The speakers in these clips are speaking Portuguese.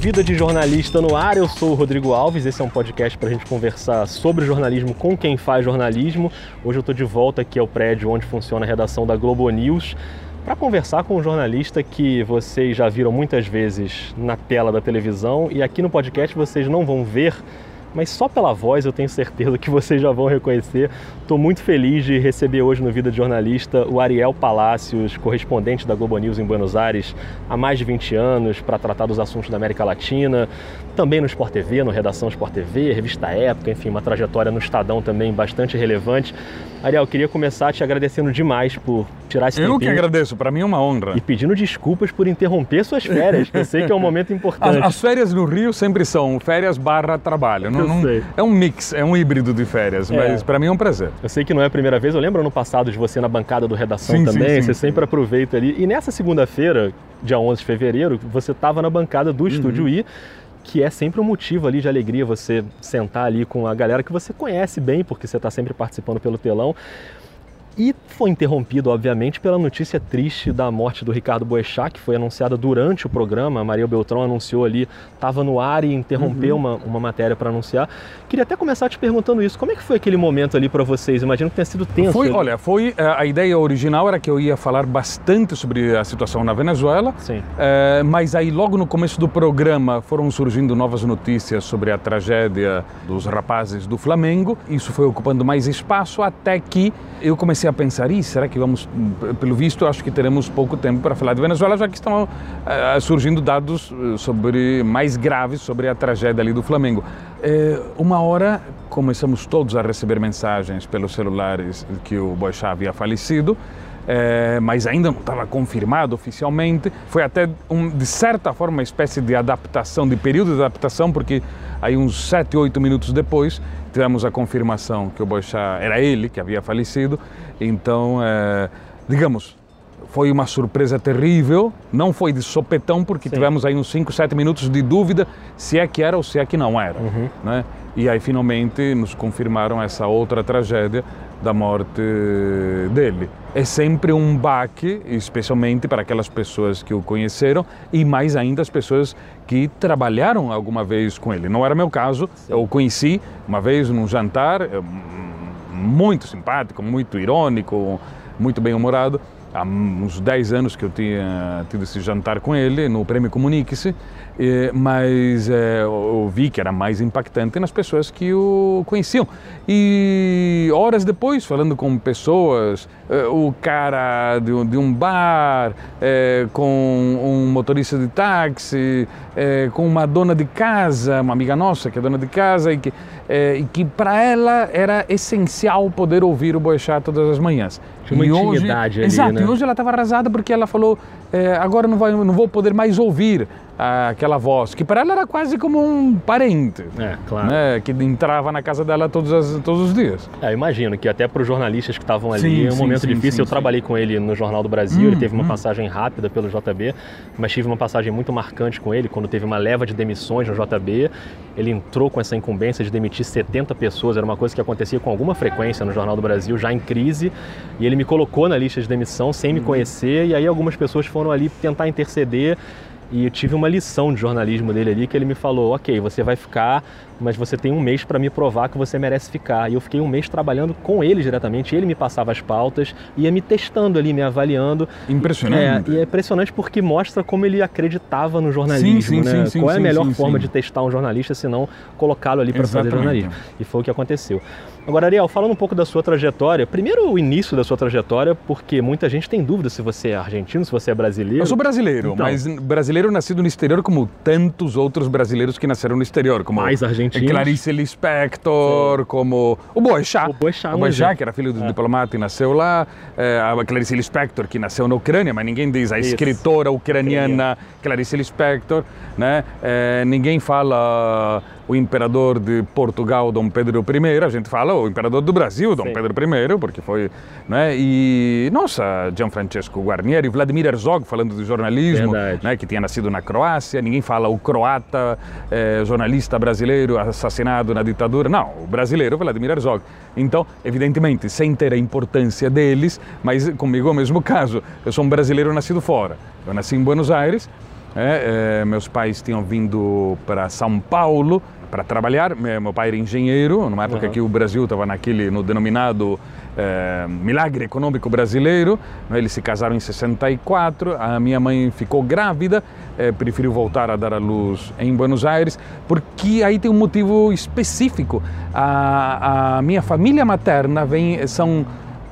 Vida de Jornalista no Ar. Eu sou o Rodrigo Alves. Esse é um podcast para a gente conversar sobre jornalismo com quem faz jornalismo. Hoje eu estou de volta aqui ao prédio onde funciona a redação da Globo News para conversar com um jornalista que vocês já viram muitas vezes na tela da televisão e aqui no podcast vocês não vão ver mas só pela voz eu tenho certeza que vocês já vão reconhecer. Estou muito feliz de receber hoje no Vida de Jornalista o Ariel Palácios, correspondente da Globo News em Buenos Aires há mais de 20 anos para tratar dos assuntos da América Latina, também no Sport TV, no Redação Sport TV, Revista Época, enfim, uma trajetória no Estadão também bastante relevante. Ariel, queria começar te agradecendo demais por tirar esse Eu que agradeço, para mim é uma honra. E pedindo desculpas por interromper suas férias, que eu sei que é um momento importante. As, as férias no Rio sempre são férias barra trabalho. Não, não, é um mix, é um híbrido de férias, é. mas para mim é um prazer. Eu sei que não é a primeira vez, eu lembro ano passado de você na bancada do Redação sim, também, sim, sim, você sempre aproveita ali. E nessa segunda-feira, dia 11 de fevereiro, você estava na bancada do uhum. Estúdio I, que é sempre um motivo ali de alegria você sentar ali com a galera que você conhece bem, porque você está sempre participando pelo telão. E foi interrompido, obviamente, pela notícia triste da morte do Ricardo Boechat, que foi anunciada durante o programa. A Maria Beltrão anunciou ali, estava no ar e interrompeu uhum. uma, uma matéria para anunciar. Queria até começar te perguntando isso. Como é que foi aquele momento ali para vocês? Imagino que tenha sido tenso. Foi, olha, foi eh, a ideia original era que eu ia falar bastante sobre a situação na Venezuela. Sim. É, mas aí logo no começo do programa foram surgindo novas notícias sobre a tragédia dos rapazes do Flamengo. Isso foi ocupando mais espaço até que eu comecei a pensar, e será que vamos, pelo visto, acho que teremos pouco tempo para falar de Venezuela, já que estão uh, surgindo dados eh, sobre mais graves sobre a tragédia ali do Flamengo. Uh, uma hora começamos todos a receber mensagens pelos celulares que o Boixá havia falecido. É, mas ainda não estava confirmado oficialmente. Foi até, um, de certa forma, uma espécie de adaptação, de período de adaptação, porque aí uns 7, 8 minutos depois tivemos a confirmação que o Boixá era ele que havia falecido. Então, é, digamos, foi uma surpresa terrível, não foi de sopetão, porque Sim. tivemos aí uns 5, 7 minutos de dúvida se é que era ou se é que não era. Uhum. Né? E aí finalmente nos confirmaram essa outra tragédia da morte dele. É sempre um baque, especialmente para aquelas pessoas que o conheceram e mais ainda as pessoas que trabalharam alguma vez com ele. Não era meu caso, eu o conheci uma vez num jantar, eh, muito simpático, muito irônico, muito bem-humorado há uns 10 anos que eu tinha tido esse jantar com ele no Prêmio Comunique-se, mas é, eu vi que era mais impactante nas pessoas que o conheciam. E horas depois, falando com pessoas, é, o cara de, um bar, com um motorista de táxi, com uma dona de casa, uma amiga nossa que é dona de casa, e que, que para ela era essencial poder ouvir o Boechat todas as manhãs. Tinha uma e intimidade hoje, ali, Exato, né? e hoje ela estava arrasada porque ela falou, é, agora não, vai, não vou poder mais ouvir aquela voz, que para ela era quase como um parente. É, claro. Né, que entrava na casa dela todos, as, todos os dias. É, eu imagino que até para os jornalistas que estavam ali, sim, é um sim, momento sim, difícil. eu trabalhei com ele no Jornal do Brasil, hum, ele teve uma hum. passagem rápida pelo JB, mas tive uma passagem muito marcante com ele, quando teve uma leva de demissões no JB. Ele entrou com essa incumbência de demitir 70 pessoas, era uma coisa que acontecia com alguma frequência no Jornal do Brasil, já em crise, e ele me colocou na lista de demissão sem me hum. conhecer, e aí algumas pessoas foram ali tentar interceder e eu tive uma lição de jornalismo dele ali que ele me falou: ok, você vai ficar, mas você tem um mês para me provar que você merece ficar. E eu fiquei um mês trabalhando com ele diretamente, ele me passava as pautas, ia me testando ali, me avaliando. Impressionante. É, e é impressionante porque mostra como ele acreditava no jornalismo, sim, sim, né? Sim, Qual é a melhor forma de testar um jornalista se não colocá-lo ali para fazer jornalismo? E foi o que aconteceu. Agora, Ariel, falando um pouco da sua trajetória, primeiro o início da sua trajetória, porque muita gente tem dúvida se você é argentino, se você é brasileiro. Eu sou brasileiro, então, mas brasileiro nascido no exterior como tantos outros brasileiros que nasceram no exterior, como mais argentinos. Clarice Lispector, Sim. como o Boechat. O Boechat, o Boechat que era filho do é. diplomata e nasceu lá, é, a Clarice Lispector, que nasceu na Ucrânia, mas ninguém diz a Isso. escritora ucraniana Clarice Lispector, né? É, ninguém fala o imperador de Portugal, Dom Pedro I, a gente fala o imperador do Brasil, Dom Sim. Pedro I, porque foi, né? E nossa, Gianfrancesco Guarnieri, Vladimir Herzog falando de jornalismo, né? Que tinha nascido na Croácia, ninguém fala o croata, eh, jornalista brasileiro assassinado na ditadura, não, o brasileiro Vladimir Herzog. Então, evidentemente, sem ter a importância deles, mas comigo é o mesmo caso. Eu sou um brasileiro nascido fora. Eu nasci em Buenos Aires É, é, meus pais tinham vindo para São Paulo para trabalhar. Meu pai era engenheiro, numa época uhum. que o Brasil estava naquele no denominado é, milagre econômico brasileiro. Eles se casaram em 64. A minha mãe ficou grávida, é, preferiu voltar a dar à luz em Buenos Aires, porque aí tem um motivo específico. A, a minha família materna vem são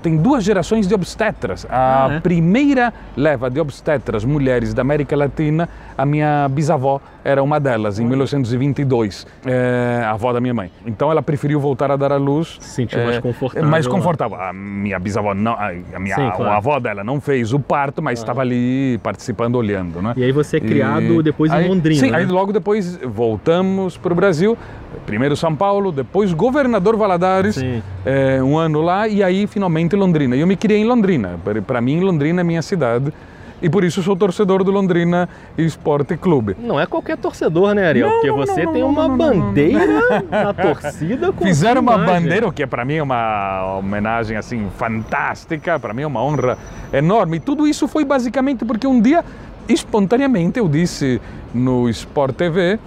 tem duas gerações de obstetras. A ah, é? primeira leva de obstetras mulheres da América Latina, a minha bisavó era uma delas, em 1922, é, a avó da minha mãe. Então ela preferiu voltar a dar à luz. Sentiu é, mais confortável. Mais né? confortável. A minha bisavó, não, a minha Sim, claro. a avó dela não fez o parto, mas ah. estava ali participando, olhando. Né? E aí você é criado e, depois aí, em Londrina. Sim, né? aí logo depois voltamos para o Brasil. Primeiro São Paulo, depois governador Valadares, é, um ano lá, e aí finalmente Londrina. E eu me criei em Londrina. Para mim, Londrina é minha cidade e por isso sou torcedor do Londrina Esporte Clube. Não é qualquer torcedor, né, Ariel? Não, Porque você não, tem não, uma bandeira na torcida. Com Fizeram uma bandeira, o que para mim é uma homenagem assim fantástica, para mim é uma honra enorme. E tudo isso foi basicamente porque um dia, espontaneamente, eu disse no Sport TV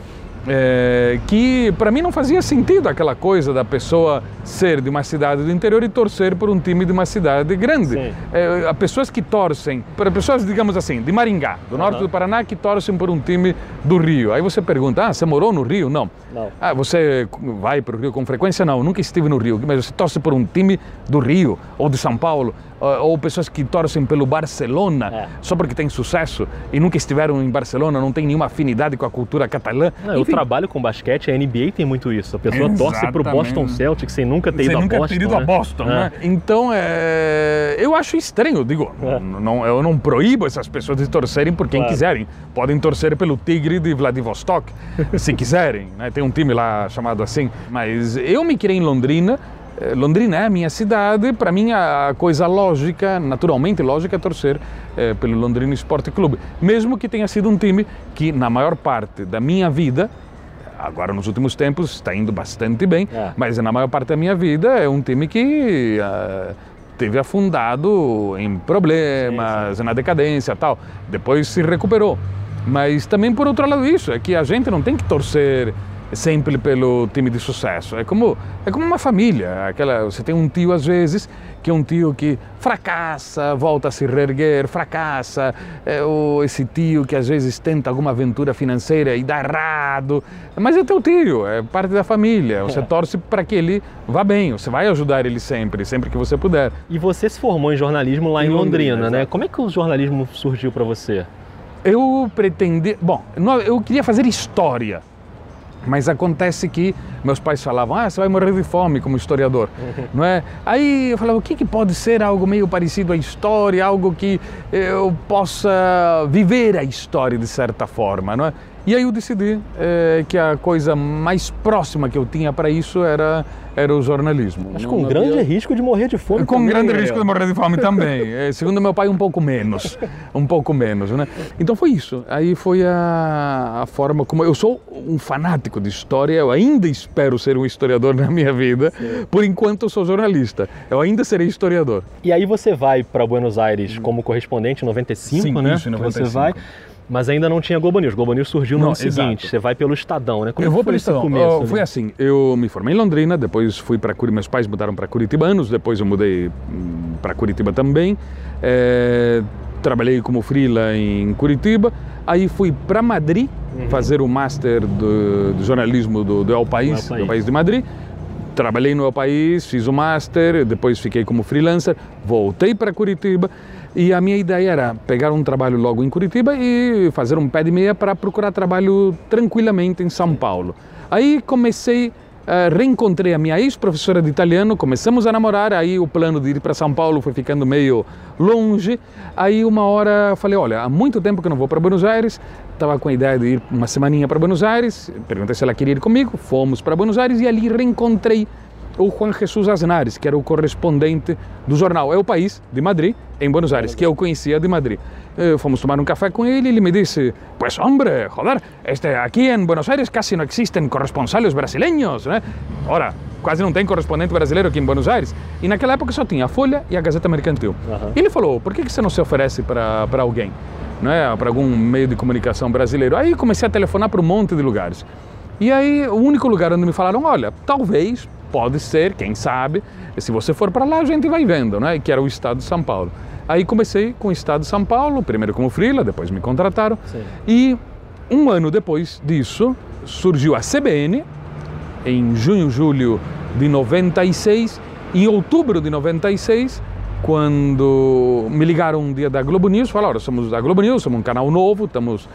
é, que para mim não fazia sentido aquela coisa da pessoa ser de uma cidade do interior e torcer por um time de uma cidade grande. É, há pessoas que torcem, para pessoas, digamos assim, de Maringá, do norte do Paraná, que torcem por um time do Rio. Aí você pergunta, ah, você morou no Rio? Não. não. Ah, você vai para o Rio com frequência? Não, nunca estive no Rio. Mas você torce por um time do Rio ou de São Paulo ou pessoas que torcem pelo Barcelona é. só porque tem sucesso e nunca estiveram em Barcelona, não tem nenhuma afinidade com a cultura catalã. Não, eu trabalho com basquete, a NBA tem muito isso. A pessoa Exatamente. torce para o Boston Celtics sem nunca ter sem ido nunca a Boston. Ter ido né? a Boston né? É. Então, é... eu acho estranho, digo, é. não, eu não proíbo essas pessoas de torcerem por quem claro. quiserem. Podem torcer pelo Tigre de Vladivostok, se quiserem. Né? Tem um time lá chamado assim. Mas eu me criei em Londrina, Londrina é a minha cidade, para mim a coisa lógica, naturalmente lógica, é torcer é, pelo Londrina Esporte Clube. Mesmo que tenha sido um time que, na maior parte da minha vida, agora nos últimos tempos está indo bastante bem, é. mas na maior parte da minha vida é um time que uh, teve afundado em problemas, sim, sim. na decadência tal. Depois se recuperou. Mas também por outro lado isso, é que a gente não tem que torcer sempre pelo time de sucesso. É como, é como uma família. Aquela, você tem um tio, às vezes, que é um tio que fracassa, volta a se reerguer, fracassa. É o, esse tio que às vezes tenta alguma aventura financeira e dá errado. Mas é teu tio, é parte da família. Você é. torce para que ele vá bem, você vai ajudar ele sempre, sempre que você puder. E você se formou em jornalismo lá em, em Londrina, Londrina né? Como é que o jornalismo surgiu para você? Eu pretendi. Bom, eu queria fazer história. Mas acontece que meus pais falavam, ah, você vai morrer de fome como historiador, não é? Aí eu falava, o que, que pode ser algo meio parecido à história, algo que eu possa viver a história de certa forma, não é? E aí eu decidi é, que a coisa mais próxima que eu tinha para isso era, era o jornalismo. Mas com grande havia... risco de morrer de fome Com também, grande risco de morrer de fome também. É, segundo meu pai, um pouco menos. Um pouco menos, né? Então foi isso. Aí foi a, a forma como... Eu sou um fanático de história, eu ainda espero ser um historiador na minha vida. Sim. Por enquanto eu sou jornalista. Eu ainda serei historiador. E aí você vai para Buenos Aires como correspondente em 95, Sim, né? Isso, em 95. Você vai... Mas ainda não tinha Globo News. Globo News surgiu no Não, ano seguinte. Você vai pelo Estadão, né? Como eu vou pelo Estadão. Começo, foi assim, eu me formei em Londrina, depois fui para Curitiba. Meus pais mudaram para Curitibanos, depois eu mudei hum, para Curitiba também. É, trabalhei como freela em Curitiba. Aí fui para Madrid uhum. fazer o master do, do jornalismo do, do El País, do País de Madrid. Trabalhei no El País, fiz o master, depois fiquei como freelancer, voltei para Curitiba e a minha ideia era pegar um trabalho logo em Curitiba e fazer um pé de meia para procurar trabalho tranquilamente em São Paulo. Aí comecei, uh, reencontrei a minha ex-professora de italiano, começamos a namorar, aí o plano de ir para São Paulo foi ficando meio longe. Aí uma hora falei, olha, há muito tempo que eu não vou para Buenos Aires, estava com a ideia de ir uma semaninha para Buenos Aires, perguntei se ela queria ir comigo, fomos para Buenos Aires e ali reencontrei o Juan Jesus Aznares, que era o correspondente do jornal É o País, de Madrid, em Buenos Aires, que eu conhecia de Madrid. Eh, fomos tomar um café com ele e ele me disse: Pues hombre, joder, este, aqui em Buenos Aires quase não existem corresponsales brasileiros, né? Ora, quase não tem correspondente brasileiro aqui em Buenos Aires. E naquela época só tinha a Folha e a Gazeta Mercantil. Uhum. Ele falou: Por que você não se oferece para alguém? né, para algum meio de comunicação brasileiro. Aí comecei a telefonar para um monte de lugares. E aí o único lugar onde me falaram, olha, talvez, pode ser, quem sabe, se você for para lá a gente vai vendo, né, que era o estado de São Paulo. Aí comecei com o estado de São Paulo, primeiro como freela, depois me contrataram. Sim. E um ano depois disso, surgiu a CBN, em junho, julho de 96. Em outubro de 96, quando me ligaram um dia da Globo News, falaram, somos da Globo News, somos um canal novo, estamos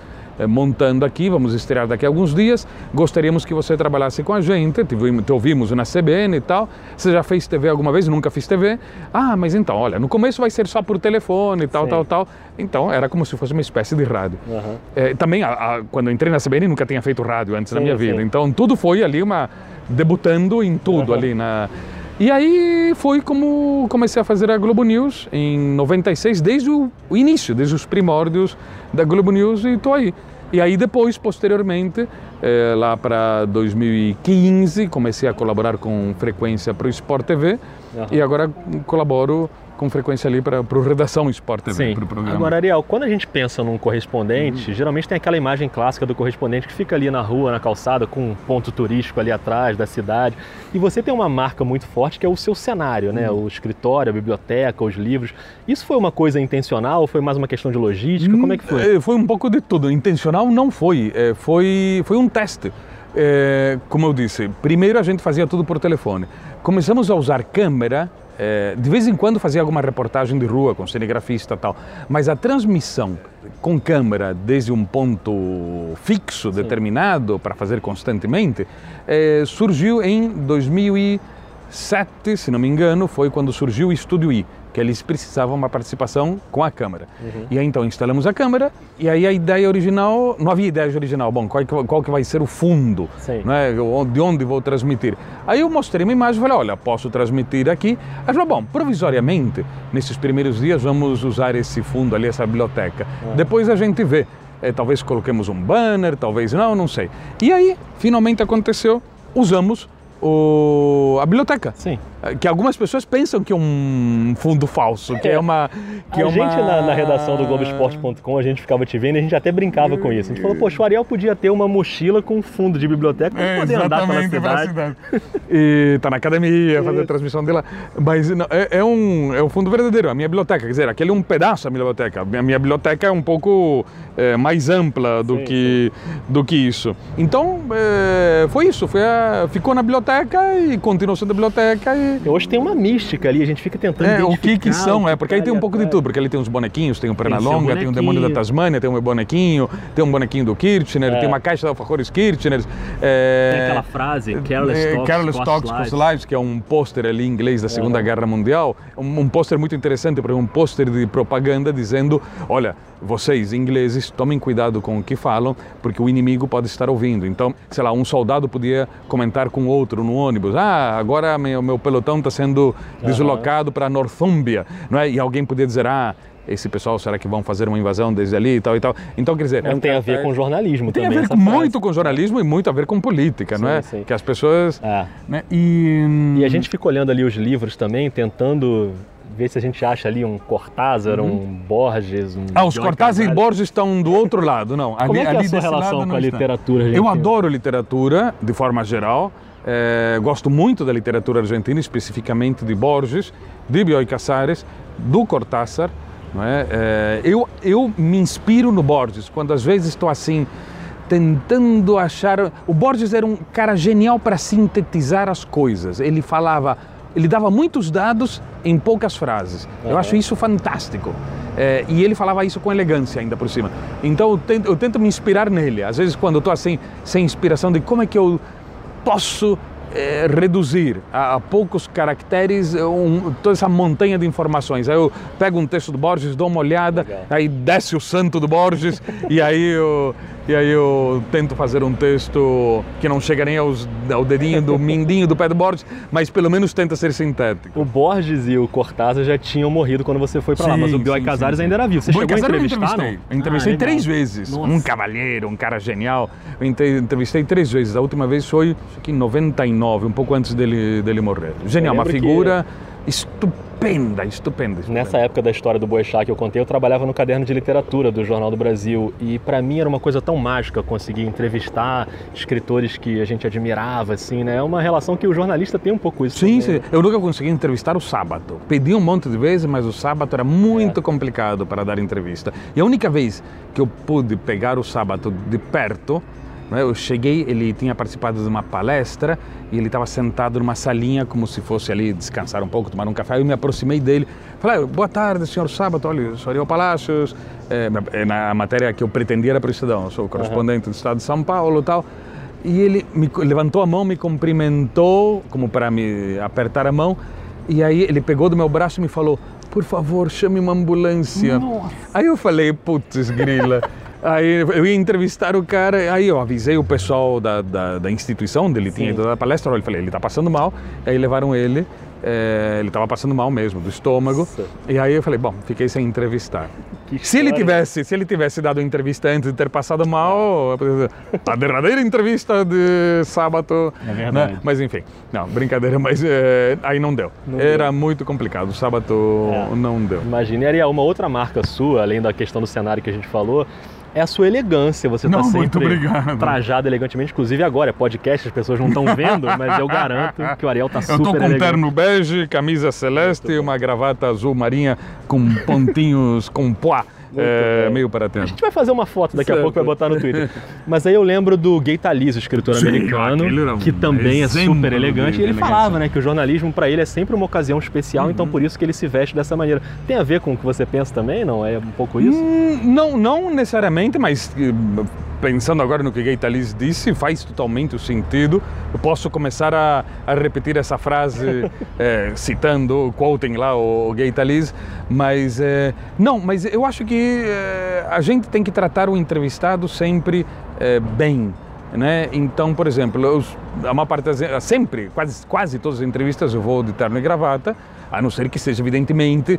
montando aqui, vamos estrear daqui a alguns dias, gostaríamos que você trabalhasse com a gente, te, ouvimos- te ouvimos na CBN e tal, você já fez TV alguma vez? Nunca fiz TV? Ah, mas então, olha, no começo vai ser só por telefone e tal, Sim. tal, tal. Então era como se fosse uma espécie de rádio. Aham. É, também, a- a- quando entrei na CBN, nunca tinha feito rádio antes da Sim, minha vida. sim. Então, tudo foi ali uma... debutando em tudo Aham. ali na... E aí foi como comecei a fazer a Globo News em 96, desde o, início, desde os primórdios da Globo News e estou aí. E aí depois, posteriormente, eh, lá para 2015, comecei a colaborar com frequência para o Sport TV Aham. e agora colaboro com frequência ali para o Redação Sport TV, para o programa. Agora, Ariel, quando a gente pensa num correspondente, geralmente tem aquela imagem clássica do correspondente que fica ali na rua, na calçada, com um ponto turístico ali atrás da cidade. E você tem uma marca muito forte que é o seu cenário, né? O escritório, a biblioteca, os livros. Isso foi uma coisa intencional ou foi mais uma questão de logística? Como é que foi? Eh, Foi um pouco de tudo. Intencional não foi. Eh, Foi, foi um teste. Eh, Como eu disse, primeiro a gente fazia tudo por telefone. Começamos a usar câmera. Eh, De vez em quando fazia alguma reportagem de rua com cinegrafista e tal, mas a transmissão com câmera desde um ponto fixo, determinado, para fazer constantemente, eh, surgiu em 2007, se não me engano, foi quando surgiu o Estúdio I, que eles precisavam uma participação com a câmera. E aí então instalamos a câmera e aí a ideia original, não havia ideia original, bom, qual, que- qual que vai ser o fundo, Sim. né? de onde vou transmitir. Aí eu mostrei uma imagem e falei, olha, posso transmitir aqui. Aí falou, bom, provisoriamente, nesses primeiros dias vamos usar esse fundo ali, essa biblioteca. Depois a gente vê. Eh, talvez coloquemos um banner, talvez não, não sei. E aí, finalmente aconteceu, usamos o, a biblioteca. Sim. Que algumas pessoas pensam que é um fundo falso, que é, uma. Que a é uma... gente na, na redação do Globoesporte.com, a gente ficava te vendo e a gente até brincava com isso. A gente falou, poxa, o Ariel podia ter uma mochila com fundo de biblioteca para poder andar pela cidade. E tá na academia, fazer a transmissão dela. Mas não, é, é um, é um fundo verdadeiro, a minha biblioteca. Quer dizer, aquele é um pedaço da minha biblioteca. A minha, minha biblioteca é um pouco é, mais ampla do, Sim, que, do que isso. Então, é, foi isso. Foi a- ficou na biblioteca e continuou sendo biblioteca. E Hoje tem uma mística ali, a gente fica tentando É, o que que são, é, que porque aí tem um pouco de tudo, porque ali tem uns bonequinhos, tem o Pernalonga, tem o Demônio da. Tasmânia, tem um bonequinho, tem um bonequinho do Kirchner, É. tem uma caixa da Alfajores Kirchner. É, Tem aquela frase, careless é, talks, Careless Talks, lives. Lives, que é um pôster ali em inglês da Segunda Guerra Mundial, um, um pôster muito interessante, porque é um pôster de propaganda dizendo, olha, vocês ingleses tomem cuidado com o que falam, porque o inimigo pode estar ouvindo. Então, sei lá, um soldado podia comentar com outro no ônibus, ah, agora meu, meu pelotão está sendo deslocado para Northumbria, não é? E alguém podia dizer, ah, esse pessoal, será que vão fazer uma invasão desde ali e tal e tal? Então, quer dizer... Não tem a ver com jornalismo Tem a também. ver essa com- frase. muito com jornalismo e muito a ver com política, não Sim, é? sim. Que as pessoas... É. né? E, E a gente fica olhando ali os livros também, tentando ver se a gente acha ali um Cortázar, um Borges, um. Ah, os Cortázar e. Borges estão do outro lado, não. Ali, Como é que é a ali sua desse lado relação com a literatura Eu argentina? adoro literatura, de forma geral. Eh, gosto muito da literatura argentina, especificamente de Borges, de Bioy Casares, do Cortázar. Não é? Eh, eu, eu me inspiro no Borges, quando às vezes estou assim, tentando achar... O Borges era um cara genial para sintetizar as coisas. Ele falava... Ele dava muitos dados em poucas frases. Eu Aham. acho isso fantástico. É, e ele falava isso com elegância ainda por cima. Então eu tento, eu tento me inspirar nele. Às vezes quando eu estou assim, sem inspiração, de como é que eu posso é, reduzir a, a poucos caracteres um, toda essa montanha de informações. Aí eu pego um texto do Borges, dou uma olhada, Legal. aí desce o santo do Borges e aí eu, e aí eu tento fazer um texto que não chega nem aos, ao dedinho do mindinho do pé do Borges, mas pelo menos tenta ser sintético. O Borges e o Cortázar já tinham morrido quando você foi pra lá, mas o Bioy Casares sim, ainda era vivo. Você Boi chegou a Casares eu entrevistar, não? entrevistei. Eu entrevistei Ah, três vezes. Nossa. Um cavalheiro, um cara genial. Eu entre- entrevistei três vezes. A última vez foi acho que em 99, um pouco antes dele, dele morrer. Genial, uma lembro que- figura estupenda, estupenda, estupenda. Nessa época da história do Boechat que eu contei, eu trabalhava no caderno de literatura do Jornal do Brasil e para mim era uma coisa tão mágica conseguir entrevistar escritores que a gente admirava, assim, né? É uma relação que o jornalista tem um pouco isso. Sim, sim. Eu nunca consegui entrevistar o sábado. Pedi um monte de vezes, mas o sábado era muito é. complicado para dar entrevista. E a única vez que eu pude pegar o sábado de perto? Eu cheguei, ele tinha participado de uma palestra e ele estava sentado numa salinha como se fosse ali descansar um pouco, tomar um café. Eu me aproximei dele, falei: Boa tarde, senhor Sábado. Olha, sou Ariel Palácios. É, na matéria que eu pretendia era para o Estadão, sou correspondente uhum. do Estado de São Paulo e tal. E ele me levantou a mão, me cumprimentou, como para me apertar a mão. E aí ele pegou do meu braço e me falou: Por favor, chame uma ambulância. Nossa. Aí eu falei: Putz, grila. Aí eu ia entrevistar o cara, aí eu avisei o pessoal da, da, da instituição onde ele Sim. tinha ido dar palestra, eu falei, ele está passando mal, aí levaram ele, é, ele estava passando mal mesmo, do estômago, Nossa. e aí eu falei, bom, fiquei sem entrevistar. Se ele tivesse, se ele tivesse dado entrevista antes de ter passado mal, a derradeira entrevista de sábado, é verdade. Né? Mas enfim, não, brincadeira, mas é, aí não deu. Não Era deu. muito complicado, sábado é. não deu. Imagina, e uma outra marca sua, além da questão do cenário que a gente falou, é a sua elegância. Você está sempre trajado elegantemente. Inclusive agora, é podcast, as pessoas não estão vendo, mas eu garanto que o Ariel está super elegante. Eu estou com terno bege, camisa celeste e uma gravata azul marinha com pontinhos com poá é, meio para tempo. A gente vai fazer uma foto daqui a pouco e vai botar no Twitter. Mas aí eu lembro do Gay Talese, escritor Sim, americano, que também é super elegante. E ele falava né, que o jornalismo para ele é sempre uma ocasião especial, então uhum. então por isso que ele se veste dessa maneira. Tem a ver com o que você pensa também, não? É um pouco isso? Hum, não, não necessariamente, mas eh, pensando agora no que Gay Talese disse, faz totalmente o sentido. Eu posso começar a, a repetir essa frase é, citando, quoting lá o, o Gay Talese, mas é, não, mas eu acho que é, a gente tem que tratar o entrevistado sempre bem. Né? Então, por exemplo, eu, a uma parte sempre, quase, quase todas as entrevistas eu vou de terno e gravata, a não ser que seja evidentemente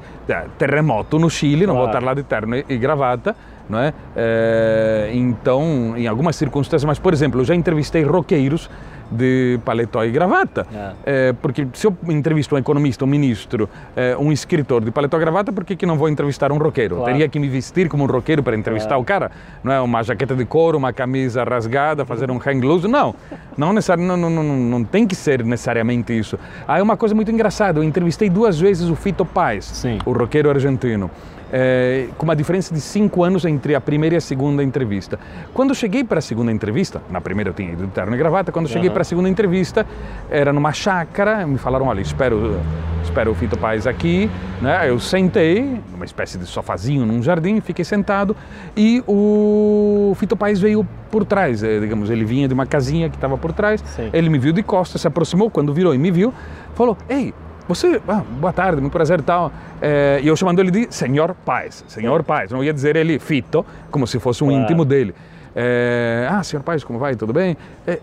terremoto no Chile, não claro. vou estar lá de terno e gravata, não é? é? Então, em algumas circunstâncias, mas por exemplo, eu já entrevistei roqueiros de paletó e gravata. É. É, porque se eu entrevisto um economista, um ministro, é, um escritor de paletó e gravata, por que, que não vou entrevistar um roqueiro? Claro. Teria que me vestir como um roqueiro para entrevistar o cara? Não é uma jaqueta de couro, uma camisa rasgada, fazer um hang loose? Não, não, não, não, não, não tem que ser necessariamente isso. Aí ah, uma coisa muito engraçada, eu entrevistei duas vezes o Fito Paz, Sim. o roqueiro argentino é, com uma diferença de cinco anos entre a primeira e a segunda entrevista. Quando cheguei para a segunda entrevista, na primeira eu tinha ido de terno e gravata, quando cheguei para a segunda entrevista, era numa chácara, me falaram, olha, espero, espero o Fito Paz aqui, né? Eu sentei, numa espécie de sofazinho num jardim, fiquei sentado e o Fito Paz veio por trás, é, digamos, ele vinha de uma casinha que estava por trás, Sim. ele me viu de costas, se aproximou, quando virou e me viu, falou, ei, você, ah, boa tarde, muito prazer e tal. É, e eu chamando ele de Senhor Paz, Senhor Paz. Não ia dizer ele Fito, como se fosse um claro. íntimo dele. É, ah, Senhor Paz, como vai? Tudo bem? É,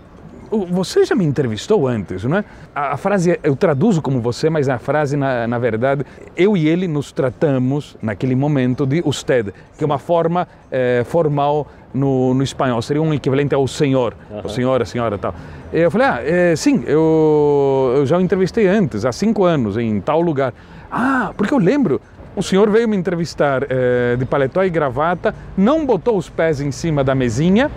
você já me entrevistou antes, não é? A, frase, eu traduzo como você, mas a frase, na, na verdade, eu e ele nos tratamos naquele momento de usted, que é uma forma é, formal no, no espanhol, seria um equivalente ao senhor, uhum. o senhor, a senhora tal. Eu falei, ah, é, sim, eu, eu já o entrevistei antes, há cinco anos, em tal lugar. Ah, porque eu lembro, o senhor veio me entrevistar é, de paletó e gravata, não botou os pés em cima da mesinha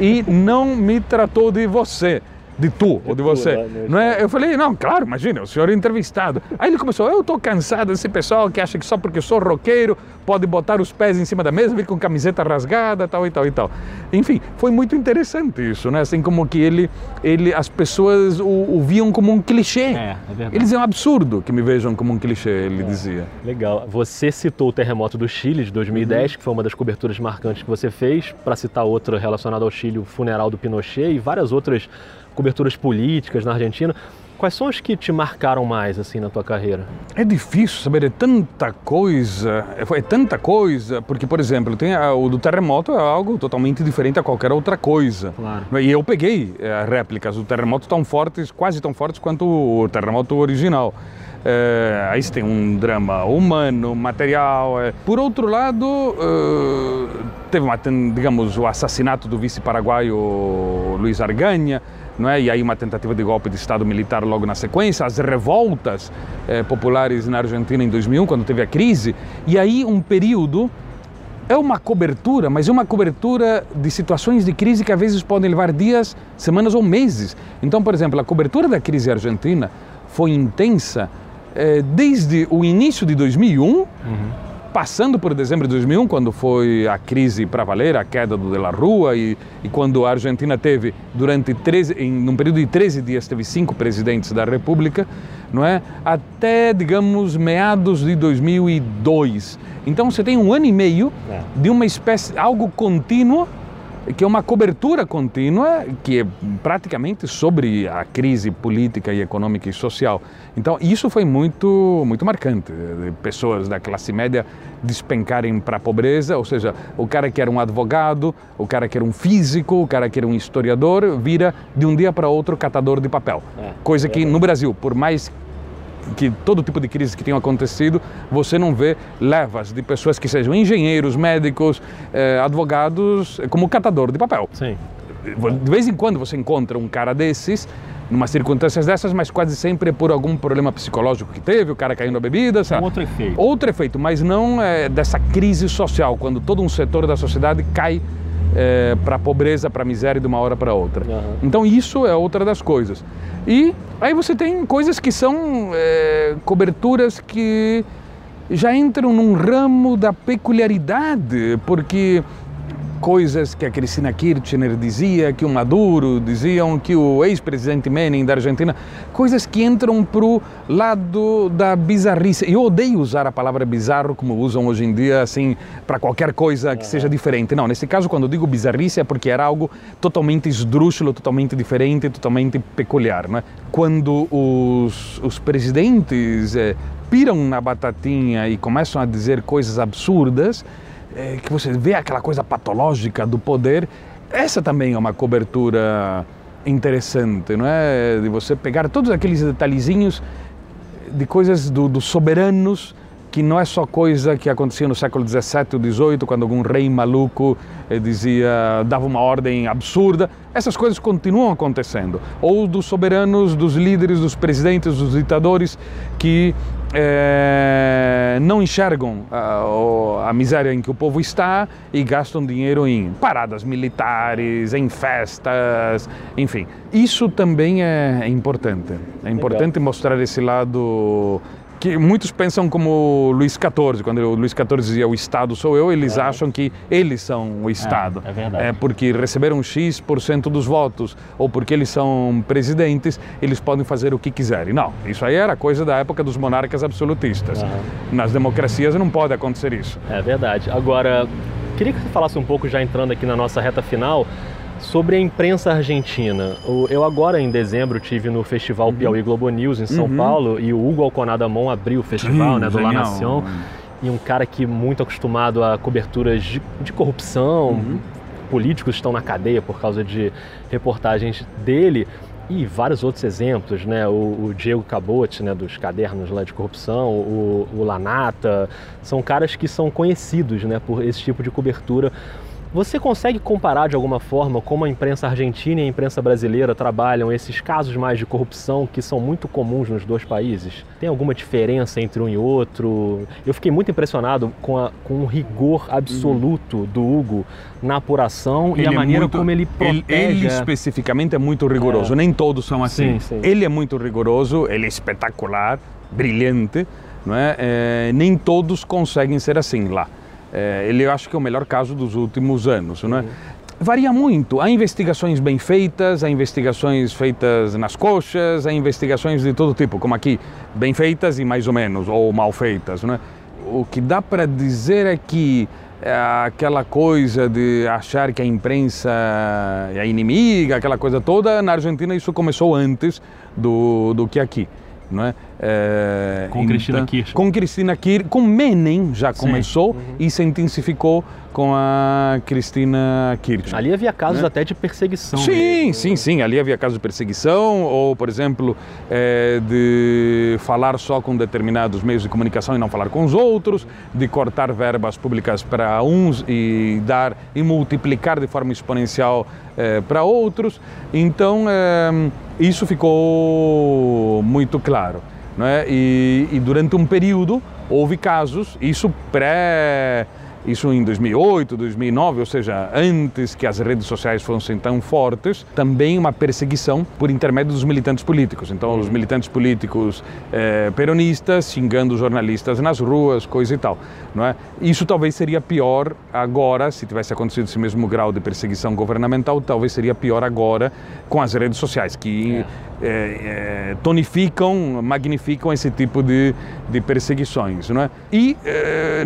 e não me tratou de você de tu ou de você. Né, não é? Eu falei, não, claro, imagina, o senhor é entrevistado. Aí ele começou, eu estou cansado desse pessoal que acha que só porque sou roqueiro pode botar os pés em cima da mesa, vir com camiseta rasgada, tal e tal e tal. Enfim, foi muito interessante isso, né? Assim como que ele, ele as pessoas o, o viam como um clichê. É, é verdade. Eles é um absurdo que me vejam como um clichê, ele é, dizia. Legal. Você citou o terremoto do Chile de 2010, uhum. que foi uma das coberturas marcantes que você fez, para citar outra relacionada ao Chile, o funeral do Pinochet e várias outras coberturas políticas na Argentina. Quais são as que te marcaram mais assim na tua carreira? É difícil saber, é tanta coisa, é, é tanta coisa, porque por exemplo, tem a, o do terremoto é algo totalmente diferente a qualquer outra coisa. Claro. E eu peguei é, réplicas do terremoto tão fortes, quase tão fortes quanto o terremoto original. É, aí você tem um drama humano, material. É. Por outro lado, teve uma, digamos, o assassinato do vice-paraguaio Luiz Arganha, não é? E aí uma tentativa de golpe de Estado militar logo na sequência, as revoltas eh, populares na Argentina em 2001, quando teve a crise, e aí um período é uma cobertura, mas é uma cobertura de situações de crise que às vezes podem levar dias, semanas ou meses. Então, por exemplo, a cobertura da crise argentina foi intensa eh, desde o início de 2001, uhum. Passando por dezembro de 2001, quando foi a crise para valer, a queda do De La Rua, e, e quando a Argentina teve, durante 13, em um período de 13 dias, teve cinco presidentes da República, não é? Até, digamos, meados de 2002. Então você tem um ano e meio é. de uma espécie, algo contínuo, que é uma cobertura contínua, que é praticamente sobre a crise política e econômica e social. Então isso foi muito, muito marcante. Pessoas da classe média despencarem para a pobreza, ou seja, o cara que era um advogado, o cara que era um físico, o cara que era um historiador, vira de um dia para outro catador de papel. É, Coisa que no Brasil, por mais que todo tipo de crise que tenha acontecido, você não vê levas de pessoas que sejam engenheiros, médicos, eh, advogados, como catador de papel. Sim. De vez em quando você encontra um cara desses, numa circunstâncias dessas, mas quase sempre é por algum problema psicológico que teve, o cara caindo na bebida, sabe? Um outro efeito. Outro efeito, mas não é dessa crise social, quando todo um setor da sociedade cai é, para a pobreza, para a miséria de uma hora para outra. Uhum. Então isso é outra das coisas. E aí você tem coisas que são é, coberturas que já entram num ramo da peculiaridade, porque coisas que a Cristina Kirchner dizia, que o Maduro diziam, que o ex-presidente Menem da Argentina, coisas que entram para o lado da bizarrice. Eu odeio usar a palavra bizarro como usam hoje em dia, assim, para qualquer coisa que seja diferente. Não, nesse caso, quando eu digo bizarrice é porque era algo totalmente esdrúxulo, totalmente diferente, totalmente peculiar. Né? Quando os, os presidentes é, piram na batatinha e começam a dizer coisas absurdas, é, que você vê aquela coisa patológica do poder, essa também é uma cobertura interessante, não é? De você pegar todos aqueles detalhezinhos de coisas dos do soberanos que não é só coisa que acontecia no século XVII ou XVIII, quando algum rei maluco eh, dizia, dava uma ordem absurda. Essas coisas continuam acontecendo. Ou dos soberanos, dos líderes, dos presidentes, dos ditadores que é, não enxergam a, a, miséria em que o povo está e gastam dinheiro em paradas militares, em festas, enfim. Isso também é importante. É importante Legal. mostrar esse lado que muitos pensam como Luís XIV, quando o Luís XIV dizia o Estado sou eu, eles é. acham que eles são o Estado. É, é verdade. É porque receberam X% por cento dos votos ou porque eles são presidentes, eles podem fazer o que quiserem. Não, isso aí era coisa da época dos monarcas absolutistas. Uhum. Nas democracias não pode acontecer isso. É verdade. Agora, queria que você falasse um pouco, já entrando aqui na nossa reta final, Sobre a imprensa argentina, eu agora em dezembro tive no Festival uhum. Piauí Globo News em São uhum. Paulo e o Hugo Alconadamon abriu o festival, né, do La Nación. E um cara que muito acostumado a coberturas de, de corrupção, uhum. políticos estão na cadeia por causa de reportagens dele e vários outros exemplos, né? O, o Diego Cabote, né, dos cadernos lá de corrupção, o, o Lanata, são caras que são conhecidos, né, por esse tipo de cobertura você consegue comparar de alguma forma como a imprensa argentina e a imprensa brasileira trabalham esses casos mais de corrupção que são muito comuns nos dois países? Tem alguma diferença entre um e outro? Eu fiquei muito impressionado com, a, com o rigor absoluto do Hugo na apuração ele e a é maneira muito, como ele protege. Ele, ele, especificamente é muito rigoroso, é. nem todos são assim. Sim, sim. Ele é muito rigoroso, ele é espetacular, brilhante, não é? é nem todos conseguem ser assim lá. É, ele eu acho que é o melhor caso dos últimos anos, não é? Uhum. Varia muito. Há investigações bem feitas, há investigações feitas nas coxas, há investigações de todo tipo, como aqui, bem feitas e mais ou menos, ou mal feitas. Não é? O que dá para dizer é que é aquela coisa de achar que a imprensa é inimiga, aquela coisa toda, na Argentina isso começou antes do, do que aqui não é? É com então, Cristina Kirchner. Com Cristina Kirchner, com Menem já começou uhum. e se intensificou com a Cristina Kirchner. Ali havia casos né? até de perseguição. Sim, sim, sim. Ali havia casos de perseguição ou, por exemplo, é, de falar só com determinados meios de comunicação e não falar com os outros, de cortar verbas públicas para uns e dar e multiplicar de forma exponencial é, para outros. Então, é, isso ficou muito claro. Né? E, e durante um período houve casos, isso pré isso em 2008, 2009, ou seja, antes que as redes sociais fossem tão fortes, também uma perseguição por intermédio dos militantes políticos. Então, os militantes políticos eh, peronistas xingando jornalistas nas ruas, coisa e tal. Não é? Isso talvez seria pior agora, se tivesse acontecido esse mesmo grau de perseguição governamental, talvez seria pior agora com as redes sociais, que é. É, é, tonificam, magnificam esse tipo de, de perseguições. Não é? E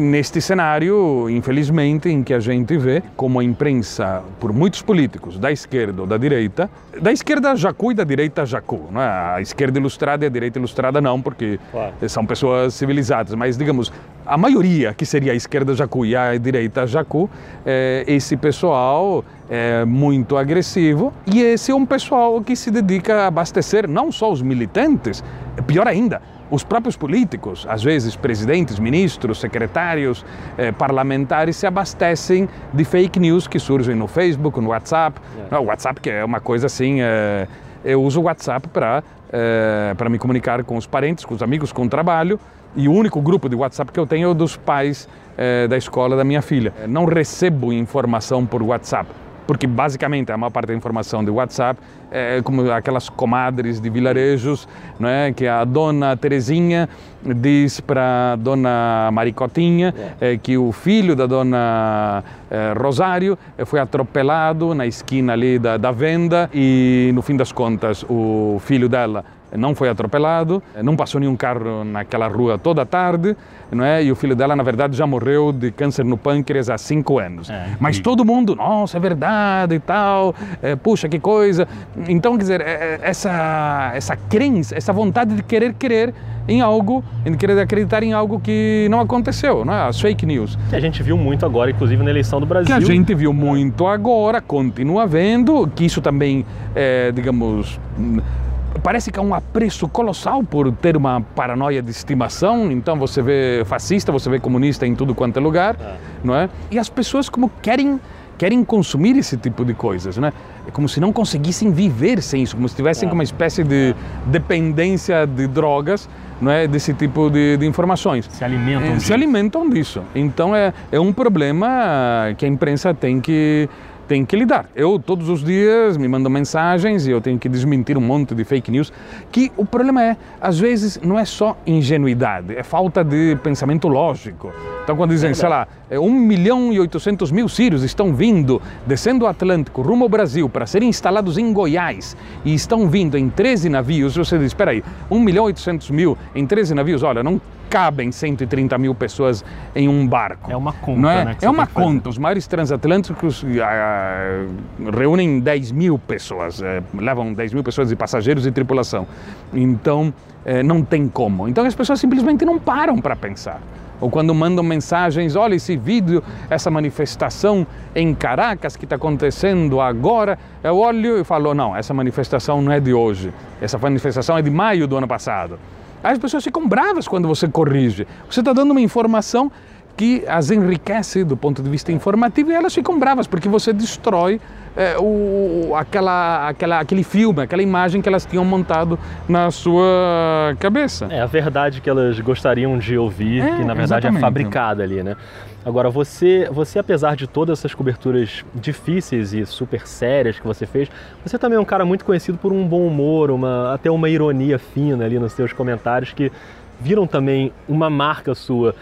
neste cenário, infelizmente, em que a gente vê como a imprensa, por muitos políticos, da esquerda ou da direita, da esquerda jacu e da direita jacu. Não é? A esquerda ilustrada e a direita ilustrada não, porque claro. são pessoas civilizadas, mas digamos, a maioria, que seria a esquerda jacu e a direita jacu, é, esse pessoal é muito agressivo e esse é um pessoal que se dedica a abastecer não só os militantes, pior ainda, os próprios políticos, às vezes presidentes, ministros, secretários, eh, parlamentares, se abastecem de fake news que surgem no Facebook, no WhatsApp. Yeah. O WhatsApp que é uma coisa assim, eh, eu uso o WhatsApp para eh, para me comunicar com os parentes, com os amigos, com o trabalho. E o único grupo de WhatsApp que eu tenho é o dos pais da escola da minha filha. Não recebo informação por WhatsApp porque basicamente a maior parte da informação do WhatsApp é como aquelas comadres de vilarejos, não é? que a dona Terezinha diz para a dona Maricotinha é. é, que o filho da dona é, Rosário é, foi atropelado na esquina ali da, da venda e no fim das contas o filho dela não foi atropelado, não passou nenhum carro naquela rua toda a tarde, não é? E o filho dela, na verdade, já morreu de câncer no pâncreas há cinco anos. É, Mas todo mundo, nossa, é verdade e tal, é, puxa, que coisa. Então, quer dizer, é, essa, essa crença, essa vontade de querer querer em algo, de querer acreditar em algo que não aconteceu, não é? As fake news. Que a gente viu muito agora, inclusive na eleição do Brasil. Que a gente viu muito agora, continua vendo, que isso também, é, digamos parece que há um apreço colossal por ter uma paranoia de estimação. Então você vê fascista, você vê comunista em tudo quanto é lugar, é. não é? E as pessoas como querem querem consumir esse tipo de coisas, né? É como se não conseguissem viver sem isso, como se tivessem é. uma espécie de dependência de drogas, não é? Desse tipo de, de informações. Se alimentam. É, disso. Se alimentam disso. Então é, é um problema que a imprensa tem que tem que lidar. Eu, todos os dias, me mandam mensagens e eu tenho que desmentir um monte de fake news, que o problema é, às vezes, não é só ingenuidade, é falta de pensamento lógico. Então, quando dizem, sei lá, 1 é milhão e 800 mil sírios estão vindo, descendo o Atlântico, rumo ao Brasil, para serem instalados em Goiás, e estão vindo em 13 navios, você diz, espera aí, 1 milhão e 800 mil em 13 navios, olha, não cabem 130 mil pessoas em um barco. É uma conta, não é? Né, é uma conta. Os maiores transatlânticos uh, reúnem 10 mil pessoas, uh, levam 10 mil pessoas de passageiros e tripulação. Então, uh, não tem como. Então, as pessoas simplesmente não param para pensar. Ou quando mandam mensagens, olha esse vídeo, essa manifestação em Caracas que está acontecendo agora, eu olho e falo, não, essa manifestação não é de hoje, essa manifestação é de maio do ano passado. As pessoas ficam bravas quando você corrige. Você está dando uma informação que as enriquece do ponto de vista informativo e elas ficam bravas porque você destrói é, o, aquela, aquela, aquele filme, aquela imagem que elas tinham montado na sua cabeça. É a verdade que elas gostariam de ouvir, é, que na verdade é exatamente. é fabricada ali, né? Agora, você, você, apesar de todas essas coberturas difíceis e super sérias que você fez, você também é um cara muito conhecido por um bom humor, uma, até uma ironia fina ali nos seus comentários que viram também uma marca sua.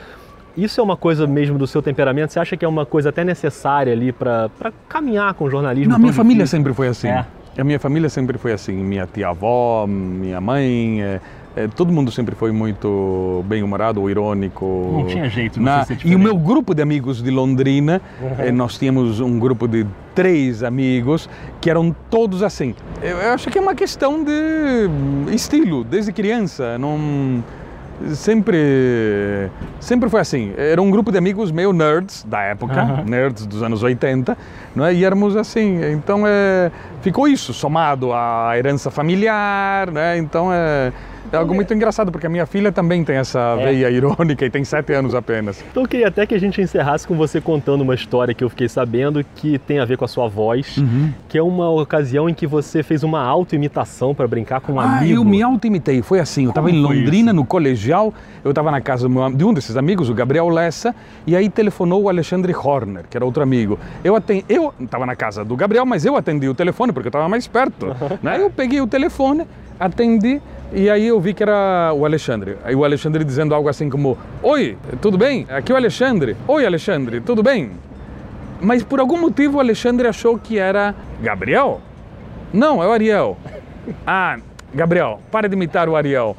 Isso é uma coisa mesmo do seu temperamento? Você acha que é uma coisa até necessária ali para caminhar com o jornalismo? Não, minha família sempre foi assim. É. A minha família sempre foi assim. Minha tia-avó, minha mãe, é, é, todo mundo sempre foi muito bem-humorado irônico. Não tinha jeito, não na... E o meu grupo de amigos de Londrina, uhum. é, nós tínhamos um grupo de três amigos que eram todos assim. Eu, eu acho que é uma questão de estilo, desde criança. Não sempre, sempre foi assim. Era um grupo de amigos meio nerds da época, uhum. nerds dos anos 80, não é? E éramos assim. Então é, ficou isso, somado à herança familiar, né? Então é é algo muito engraçado, porque a minha filha também tem essa é. veia irônica e tem sete anos apenas. Então eu queria até que a gente encerrasse com você contando uma história que eu fiquei sabendo que tem a ver com a sua voz, uhum. que é uma ocasião em que você fez uma auto-imitação para brincar com um ah, amigo. eu me auto-imitei. Foi assim, eu estava em Londrina, no colegial, eu estava na casa de um desses amigos, o Gabriel Lessa, e aí telefonou o Alexandre Horner, que era outro amigo. Eu estava na casa do Gabriel, mas eu atendi o telefone porque eu estava mais perto. Né? Eu peguei o telefone, atendi e aí eu vi que era o Alexandre. Aí o Alexandre dizendo algo assim como: Oi, tudo bem? Aqui é o Alexandre. Oi, Alexandre, tudo bem? Mas por algum motivo o Alexandre achou que era Gabriel? Não, é o Ariel. Ah, Gabriel, para de imitar o Ariel.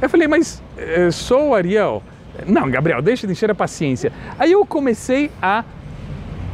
Eu falei, mas eh, sou o Ariel. Não, Gabriel, deixa de encher a paciência. Aí eu comecei a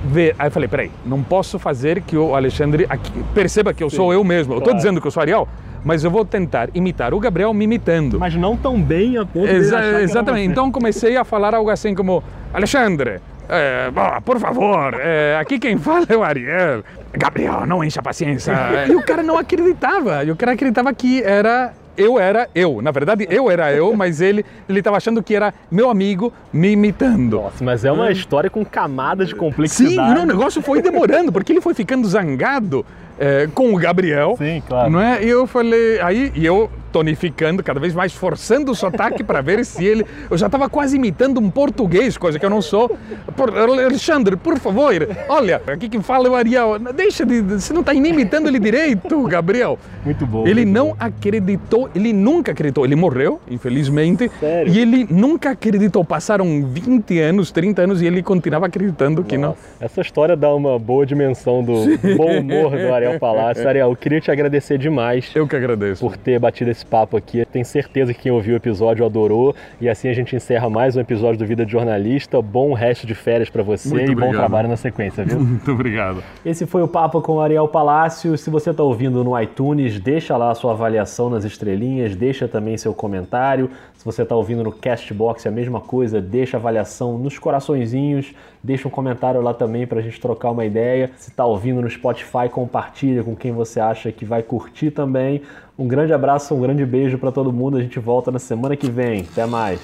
ver. Aí eu falei, peraí, não posso fazer que o Alexandre aqui, perceba que eu Sim, sou eu mesmo. Eu estou dizendo que eu sou Ariel, mas eu vou tentar imitar o Gabriel me imitando. Mas não tão bem a ponto Exa de Exatamente. Então comecei a falar algo assim como: Alexandre, é, por favor, é, aqui quem fala é o Ariel. Gabriel, não encha a paciência. e o cara não acreditava. E o cara acreditava que era eu era eu. Na verdade, eu era eu, mas ele ele estava achando que era meu amigo me imitando. Nossa, mas é uma história com camadas de complexidade. Sim, não, o negócio foi demorando, porque ele foi ficando zangado é, com o Gabriel. Sim, claro. Não é? E eu falei, aí, e eu tonificando, cada vez mais forçando o sotaque para ver se ele. Eu já estava quase imitando um português, coisa que eu não sou. Por, Alexandre, por favor, olha, aqui quem fala é o Ariel. Deixa de. Você não está nem imitando ele direito, Gabriel. Muito bom. Ele muito não bom. acreditou, ele nunca acreditou. Ele morreu, infelizmente. Sério? E ele nunca acreditou. Passaram 20 anos, 30 anos e ele continuava acreditando que Nossa, não. Essa história dá uma boa dimensão do bom humor do Ariel Palácio. Ariel, eu queria te agradecer demais. Eu que agradeço. Por ter batido esse esse papo aqui. Tenho certeza que quem ouviu o episódio adorou. E assim a gente encerra mais um episódio do Vida de Jornalista. Bom resto de férias para você Muito e obrigado. bom trabalho na sequência, viu? Muito obrigado. Esse foi o papo com o Ariel Palácio. Se você está ouvindo no iTunes, deixa lá a sua avaliação nas estrelinhas, deixa também seu comentário. Se você está ouvindo no Castbox, é a mesma coisa, deixa avaliação nos coraçõezinhos, deixa um comentário lá também para a gente trocar uma ideia. Se está ouvindo no Spotify, compartilha com quem você acha que vai curtir também. Um grande abraço, um grande beijo para todo mundo. A gente volta na semana que vem. Até mais.